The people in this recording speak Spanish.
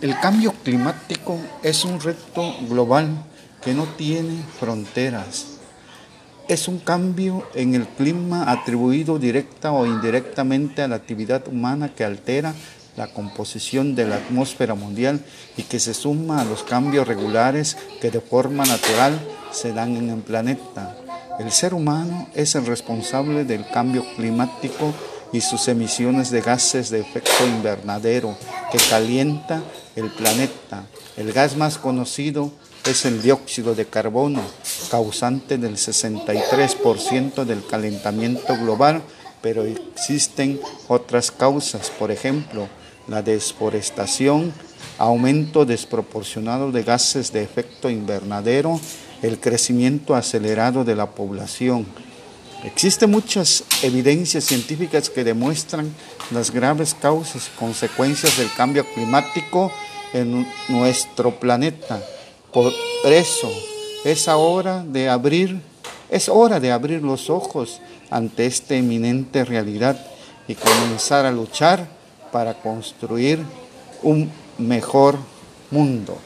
El cambio climático es un reto global que no tiene fronteras. Es un cambio en el clima atribuido directa o indirectamente a la actividad humana que altera la composición de la atmósfera mundial y que se suma a los cambios regulares que de forma natural se dan en el planeta. El ser humano es el responsable del cambio climático y sus emisiones de gases de efecto invernadero que calienta el planeta. El gas más conocido es el dióxido de carbono, causante del 63% del calentamiento global, pero existen otras causas, por ejemplo, la desforestación, aumento desproporcionado de gases de efecto invernadero, el crecimiento acelerado de la población, Existen muchas evidencias científicas que demuestran las graves causas y consecuencias del cambio climático en nuestro planeta. Por eso es hora de abrir, es hora de abrir los ojos ante esta eminente realidad y comenzar a luchar para construir un mejor mundo.